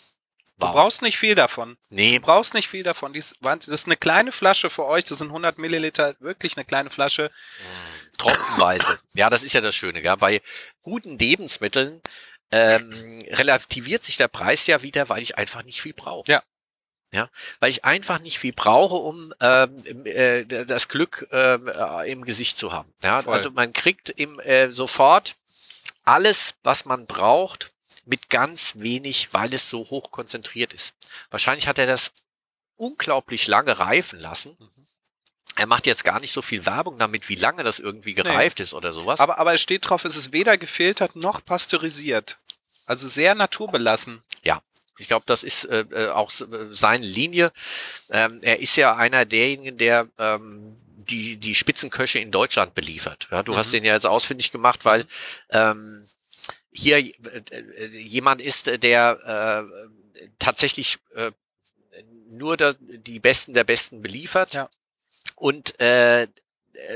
wow. Du brauchst nicht viel davon. Nee. Du brauchst nicht viel davon. Dies, das ist eine kleine Flasche für euch, das sind 100 Milliliter, wirklich eine kleine Flasche. Tropfenweise. ja, das ist ja das Schöne. Ja. Bei guten Lebensmitteln ähm, relativiert sich der Preis ja wieder, weil ich einfach nicht viel brauche. Ja. Ja, weil ich einfach nicht viel brauche, um ähm, äh, das Glück ähm, äh, im Gesicht zu haben. Ja, Voll. also man kriegt im, äh, sofort alles, was man braucht, mit ganz wenig, weil es so hoch konzentriert ist. Wahrscheinlich hat er das unglaublich lange reifen lassen. Mhm. Er macht jetzt gar nicht so viel Werbung damit, wie lange das irgendwie gereift nee. ist oder sowas. Aber, aber es steht drauf, es ist weder gefiltert noch pasteurisiert. Also sehr naturbelassen. Ja, ich glaube, das ist äh, äh auch äh, seine Linie. Ähm, er ist ja einer derjenigen, der ähm, die, die Spitzenköche in Deutschland beliefert. Ja, du mhm. hast den ja jetzt ausfindig gemacht, weil ähm, hier äh, jemand ist, der äh, tatsächlich äh, nur da, die Besten der Besten beliefert ja. und äh,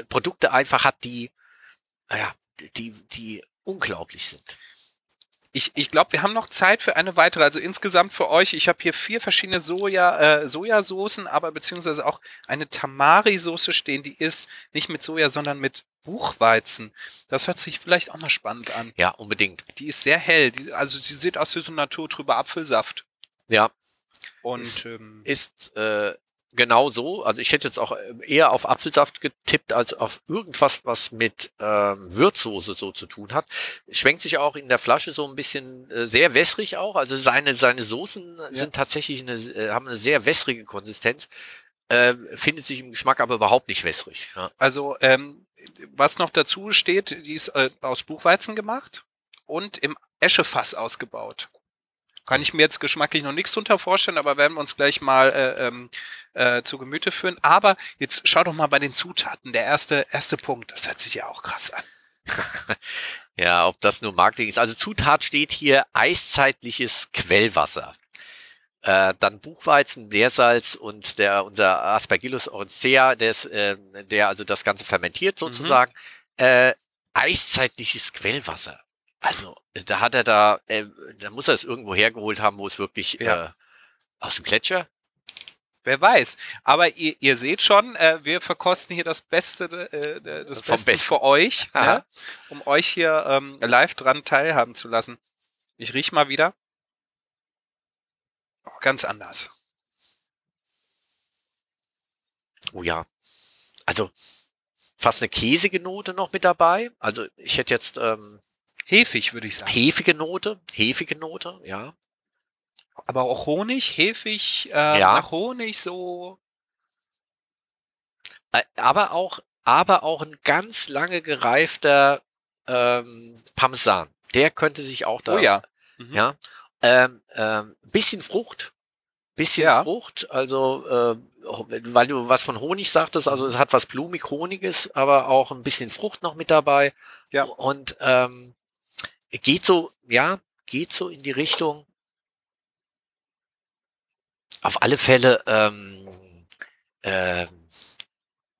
Produkte einfach hat, die, naja, die, die unglaublich sind. Ich, ich glaube, wir haben noch Zeit für eine weitere. Also insgesamt für euch, ich habe hier vier verschiedene Soja, äh, Sojasoßen, aber beziehungsweise auch eine Tamari-Soße stehen, die ist nicht mit Soja, sondern mit Buchweizen. Das hört sich vielleicht auch mal spannend an. Ja, unbedingt. Die ist sehr hell. Die, also sie sieht aus wie so ein naturtrüber Apfelsaft. Ja. Und ist, ähm, ist äh, genau so. Also ich hätte jetzt auch äh, eher auf Apfelsaft getippt als auf irgendwas, was mit ähm, Würzsoße so zu tun hat. Schwenkt sich auch in der Flasche so ein bisschen äh, sehr wässrig auch. Also seine seine Soßen ja. sind tatsächlich eine äh, haben eine sehr wässrige Konsistenz. Äh, findet sich im Geschmack aber überhaupt nicht wässrig. Ja. Also ähm, was noch dazu steht, die ist äh, aus Buchweizen gemacht und im Eschefass ausgebaut. Kann ich mir jetzt geschmacklich noch nichts drunter vorstellen, aber werden wir uns gleich mal äh, ähm, äh, zu Gemüte führen. Aber jetzt schau doch mal bei den Zutaten. Der erste, erste Punkt, das hört sich ja auch krass an. ja, ob das nur Marketing ist. Also Zutat steht hier eiszeitliches Quellwasser. Äh, dann Buchweizen, Leersalz und der unser Aspergillus orencea, der, äh, der also das Ganze fermentiert sozusagen. Mhm. Äh, eiszeitliches Quellwasser. Also, da hat er da, äh, da muss er es irgendwo hergeholt haben, wo es wirklich ja. äh, aus dem Gletscher. Wer weiß. Aber ihr, ihr seht schon, äh, wir verkosten hier das Beste, äh, das Vom Beste für euch, ne? um euch hier ähm, live dran teilhaben zu lassen. Ich riech mal wieder. Ganz anders. Oh ja. Also fast eine käsige Note noch mit dabei. Also ich hätte jetzt ähm, Hefig, würde ich sagen. Hefige Note, hefige Note, ja. Aber auch Honig, hefig, äh, ja. nach Honig so. Aber auch, aber auch ein ganz lange gereifter ähm, Parmesan. Der könnte sich auch da. Oh ja. Mhm. Ja. Ähm, ähm, bisschen Frucht. Bisschen ja. Frucht. Also, äh, weil du was von Honig sagtest, also es hat was blumig-honiges, aber auch ein bisschen Frucht noch mit dabei. Ja. Und ähm, geht so, ja, geht so in die Richtung. Auf alle Fälle ähm, äh,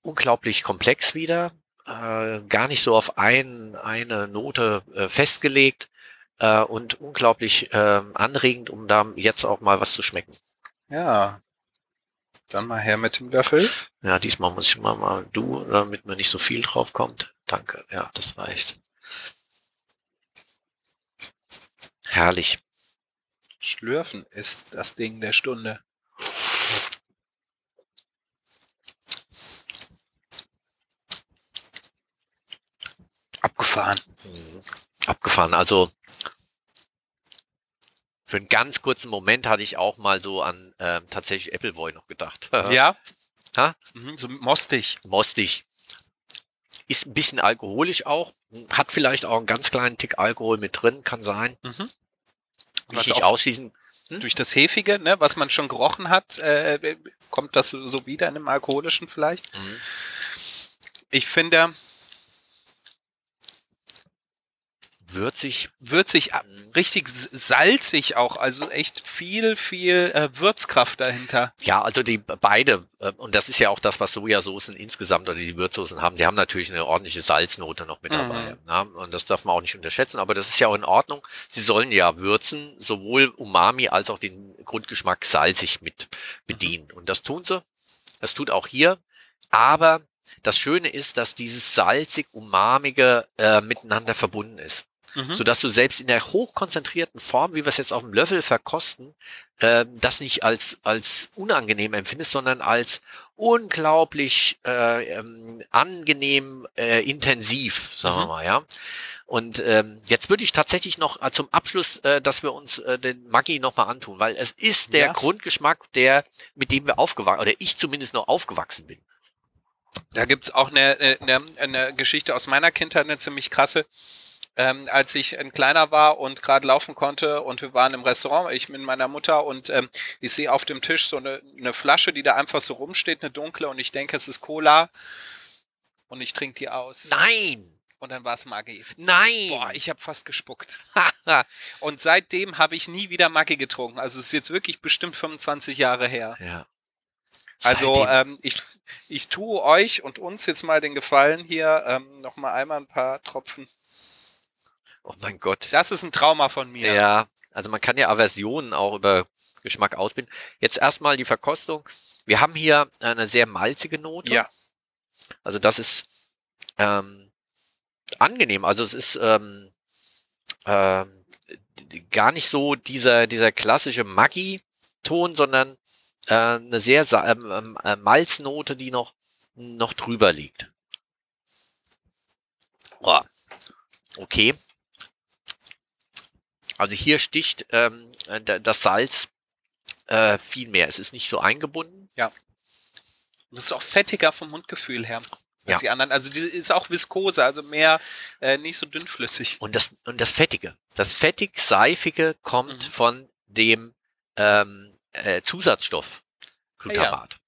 unglaublich komplex wieder, äh, gar nicht so auf ein, eine Note äh, festgelegt äh, und unglaublich äh, anregend, um da jetzt auch mal was zu schmecken. Ja. Dann mal her mit dem Löffel. Ja, diesmal muss ich mal, mal du, damit mir nicht so viel drauf kommt. Danke. Ja, das reicht. Herrlich. Schlürfen ist das Ding der Stunde. Abgefahren. Mhm. Abgefahren. Also für einen ganz kurzen Moment hatte ich auch mal so an äh, tatsächlich Appleboy noch gedacht. ja. Ha? Mhm, so mostig. Mostig. Ist ein bisschen alkoholisch auch. Hat vielleicht auch einen ganz kleinen Tick Alkohol mit drin, kann sein. Mhm. Was nicht ausschließen. Hm? Durch das Hefige, ne, was man schon gerochen hat, äh, kommt das so wieder in einem alkoholischen vielleicht. Mhm. Ich finde, würzig. Würzig, äh, richtig salzig auch, also echt viel, viel äh, Würzkraft dahinter. Ja, also die beide, äh, und das ist ja auch das, was Sojasoßen insgesamt oder die Würzsoßen haben, die haben natürlich eine ordentliche Salznote noch mit mhm. dabei. Ja, und das darf man auch nicht unterschätzen, aber das ist ja auch in Ordnung. Sie sollen ja würzen, sowohl Umami als auch den Grundgeschmack salzig mit bedienen. Mhm. Und das tun sie. Das tut auch hier. Aber das Schöne ist, dass dieses salzig-umamige äh, miteinander verbunden ist mhm. sodass du selbst in der hochkonzentrierten Form, wie wir es jetzt auf dem Löffel verkosten, äh, das nicht als, als unangenehm empfindest, sondern als unglaublich äh, ähm, angenehm äh, intensiv, sagen mhm. wir mal, ja. Und ähm, jetzt würde ich tatsächlich noch äh, zum Abschluss, äh, dass wir uns äh, den Maggi nochmal antun, weil es ist der ja. Grundgeschmack, der, mit dem wir aufgewachsen, oder ich zumindest noch aufgewachsen bin. Da gibt's auch eine, eine, eine Geschichte aus meiner Kindheit, eine ziemlich krasse ähm, als ich ein kleiner war und gerade laufen konnte und wir waren im Restaurant, ich mit meiner Mutter und ähm, ich sehe auf dem Tisch so eine, eine Flasche, die da einfach so rumsteht, eine dunkle und ich denke, es ist Cola und ich trinke die aus. Nein! Und dann war es Maggi. Nein! Boah, ich habe fast gespuckt. und seitdem habe ich nie wieder Maggi getrunken. Also es ist jetzt wirklich bestimmt 25 Jahre her. Ja. Also ähm, ich, ich tue euch und uns jetzt mal den Gefallen hier ähm, noch mal einmal ein paar Tropfen Oh mein Gott. Das ist ein Trauma von mir. Ja, also man kann ja Aversionen auch über Geschmack ausbilden. Jetzt erstmal die Verkostung. Wir haben hier eine sehr malzige Note. Ja. Also das ist ähm, angenehm. Also es ist ähm, äh, gar nicht so dieser, dieser klassische Maggi-Ton, sondern äh, eine sehr ähm, äh, Malznote, die noch, noch drüber liegt. Oh. Okay. Also hier sticht ähm, das Salz äh, viel mehr. Es ist nicht so eingebunden. Ja. Und es ist auch fettiger vom Mundgefühl her. Als ja. die anderen. Also die ist auch viskose, also mehr äh, nicht so dünnflüssig. Und das, und das Fettige. Das fettig-seifige kommt mhm. von dem ähm, äh, Zusatzstoff Glutamat.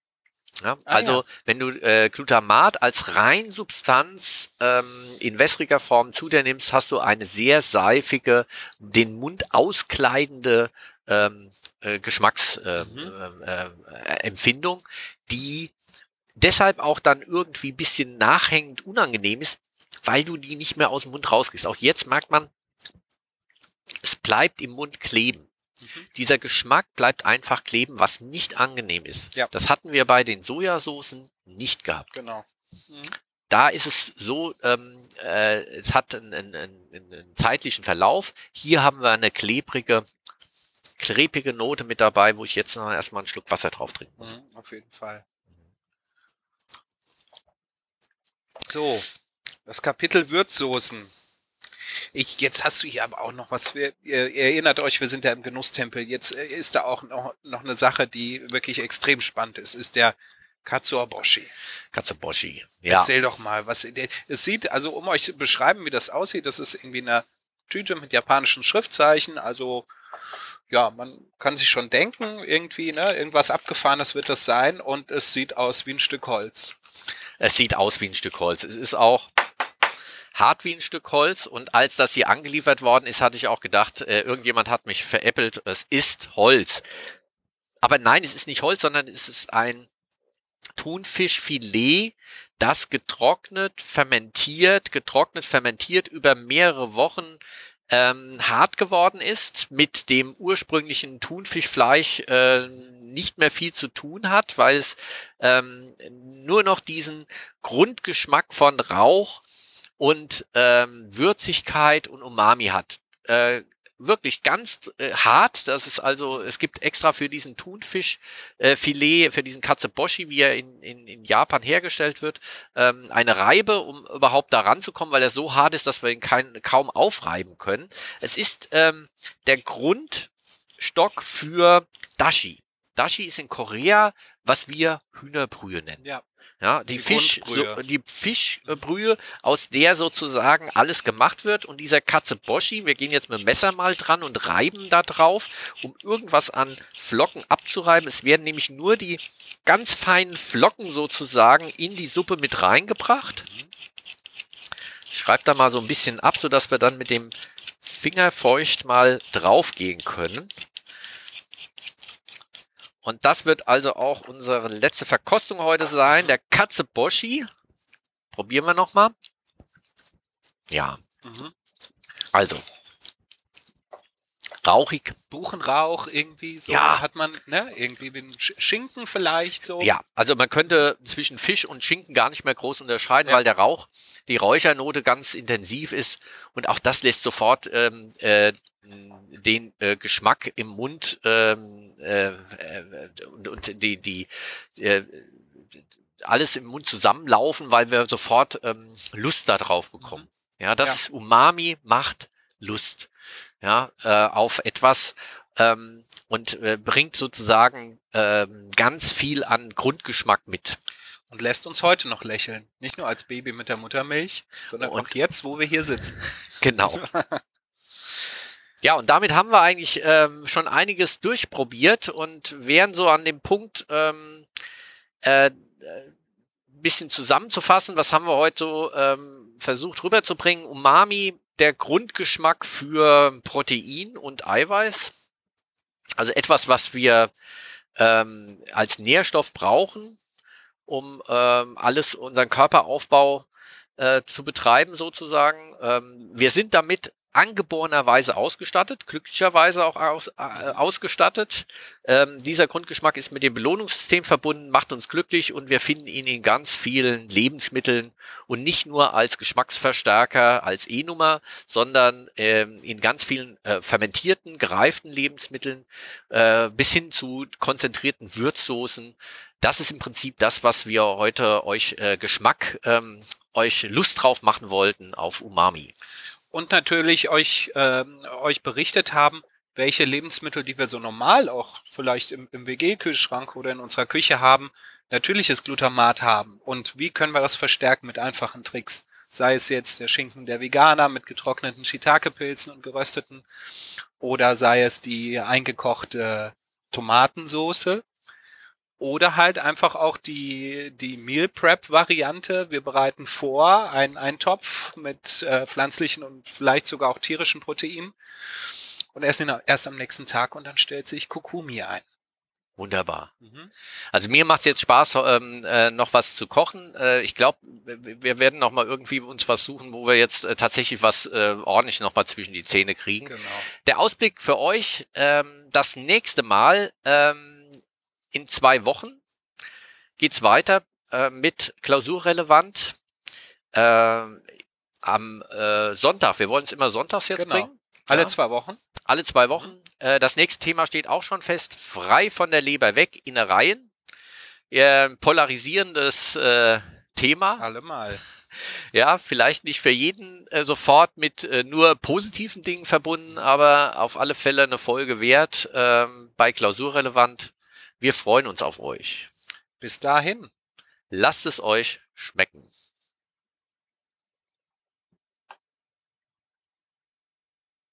Ja. Ah, also ja. wenn du äh, Glutamat als Reinsubstanz ähm, in wässriger Form zu dir nimmst, hast du eine sehr seifige, den Mund auskleidende ähm, äh, Geschmacksempfindung, ähm, mhm. äh, die deshalb auch dann irgendwie bisschen nachhängend unangenehm ist, weil du die nicht mehr aus dem Mund rausgehst. Auch jetzt merkt man, es bleibt im Mund kleben. Mhm. Dieser Geschmack bleibt einfach kleben, was nicht angenehm ist. Ja. Das hatten wir bei den Sojasoßen nicht gehabt. Genau. Mhm. Da ist es so, ähm, äh, es hat einen, einen, einen, zeitlichen Verlauf. Hier haben wir eine klebrige, klebige Note mit dabei, wo ich jetzt noch erstmal einen Schluck Wasser drauf trinken muss. Mhm, auf jeden Fall. So, das Kapitel Würzsoßen. Ich, jetzt hast du hier aber auch noch was. Wir, ihr, ihr erinnert euch, wir sind ja im Genusstempel. Jetzt äh, ist da auch noch, noch eine Sache, die wirklich extrem spannend ist. Ist der Katsuoboshi. Katsuoboshi. Ja. Erzähl doch mal, was es sieht, also um euch zu beschreiben, wie das aussieht, das ist irgendwie eine Tüte mit japanischen Schriftzeichen, also ja, man kann sich schon denken, irgendwie, ne, irgendwas abgefahrenes wird das sein und es sieht aus wie ein Stück Holz. Es sieht aus wie ein Stück Holz. Es ist auch hart wie ein Stück Holz und als das hier angeliefert worden ist, hatte ich auch gedacht, äh, irgendjemand hat mich veräppelt, es ist Holz. Aber nein, es ist nicht Holz, sondern es ist ein Thunfischfilet, das getrocknet, fermentiert, getrocknet, fermentiert über mehrere Wochen ähm, hart geworden ist, mit dem ursprünglichen Thunfischfleisch äh, nicht mehr viel zu tun hat, weil es ähm, nur noch diesen Grundgeschmack von Rauch und ähm, Würzigkeit und Umami hat. Äh, wirklich ganz äh, hart. Das ist also, es gibt extra für diesen Thunfischfilet, äh, für diesen Katseboshi, wie er in, in, in Japan hergestellt wird, ähm, eine Reibe, um überhaupt da ranzukommen, weil er so hart ist, dass wir ihn kein, kaum aufreiben können. Es ist ähm, der Grundstock für Dashi. Dashi ist in Korea, was wir Hühnerbrühe nennen. Ja. Ja, die, die Fisch, so, die Fischbrühe, aus der sozusagen alles gemacht wird. Und dieser Katzeboshi, wir gehen jetzt mit dem Messer mal dran und reiben da drauf, um irgendwas an Flocken abzureiben. Es werden nämlich nur die ganz feinen Flocken sozusagen in die Suppe mit reingebracht. Ich schreibe da mal so ein bisschen ab, sodass wir dann mit dem Finger feucht mal drauf gehen können. Und das wird also auch unsere letzte Verkostung heute sein. Der Katzeboshi. Probieren wir nochmal. Ja. Mhm. Also. Rauchig. Buchenrauch irgendwie. So ja. Hat man, ne? Irgendwie mit Schinken vielleicht so. Ja, also man könnte zwischen Fisch und Schinken gar nicht mehr groß unterscheiden, ja. weil der Rauch, die Räuchernote ganz intensiv ist. Und auch das lässt sofort ähm, äh, den äh, Geschmack im Mund ähm, äh, äh, und, und die, die äh, alles im Mund zusammenlaufen, weil wir sofort ähm, Lust darauf bekommen. Mhm. Ja, das ja. ist Umami macht Lust. Ja, äh, auf etwas ähm, und äh, bringt sozusagen ähm, ganz viel an Grundgeschmack mit. Und lässt uns heute noch lächeln. Nicht nur als Baby mit der Muttermilch, sondern und auch jetzt, wo wir hier sitzen. Genau. Ja, und damit haben wir eigentlich ähm, schon einiges durchprobiert und wären so an dem Punkt, ähm, äh, bisschen zusammenzufassen, was haben wir heute so ähm, versucht rüberzubringen. Umami, der Grundgeschmack für Protein und Eiweiß. Also etwas, was wir ähm, als Nährstoff brauchen, um ähm, alles, unseren Körperaufbau äh, zu betreiben sozusagen. Ähm, wir sind damit angeborenerweise ausgestattet, glücklicherweise auch aus, äh, ausgestattet. Ähm, dieser Grundgeschmack ist mit dem Belohnungssystem verbunden, macht uns glücklich und wir finden ihn in ganz vielen Lebensmitteln und nicht nur als Geschmacksverstärker, als E-Nummer, sondern ähm, in ganz vielen äh, fermentierten, gereiften Lebensmitteln äh, bis hin zu konzentrierten Würzsoßen. Das ist im Prinzip das, was wir heute euch äh, Geschmack, ähm, euch Lust drauf machen wollten auf Umami und natürlich euch, äh, euch berichtet haben, welche Lebensmittel, die wir so normal auch vielleicht im, im WG-Kühlschrank oder in unserer Küche haben, natürliches Glutamat haben. Und wie können wir das verstärken mit einfachen Tricks? Sei es jetzt der Schinken der Veganer mit getrockneten Shiitake-Pilzen und gerösteten oder sei es die eingekochte Tomatensoße oder halt einfach auch die, die Meal Prep Variante. Wir bereiten vor einen Eintopf mit äh, pflanzlichen und vielleicht sogar auch tierischen Proteinen und essen ihn erst am nächsten Tag und dann stellt sich Kokumi ein. Wunderbar. Mhm. Also mir macht es jetzt Spaß, ähm, äh, noch was zu kochen. Äh, ich glaube, wir werden noch mal irgendwie uns was suchen, wo wir jetzt äh, tatsächlich was äh, ordentlich noch mal zwischen die Zähne kriegen. Genau. Der Ausblick für euch, ähm, das nächste Mal ähm, in zwei Wochen geht's weiter äh, mit Klausurrelevant äh, am äh, Sonntag. Wir wollen es immer sonntags jetzt genau. bringen. Alle ja. zwei Wochen. Alle zwei Wochen. Mhm. Äh, das nächste Thema steht auch schon fest. Frei von der Leber weg, Innereien. Äh, polarisierendes äh, Thema. Allemal. Ja, vielleicht nicht für jeden äh, sofort mit äh, nur positiven Dingen verbunden, aber auf alle Fälle eine Folge wert ähm, bei Klausurrelevant. Wir freuen uns auf euch. Bis dahin. lasst es euch schmecken.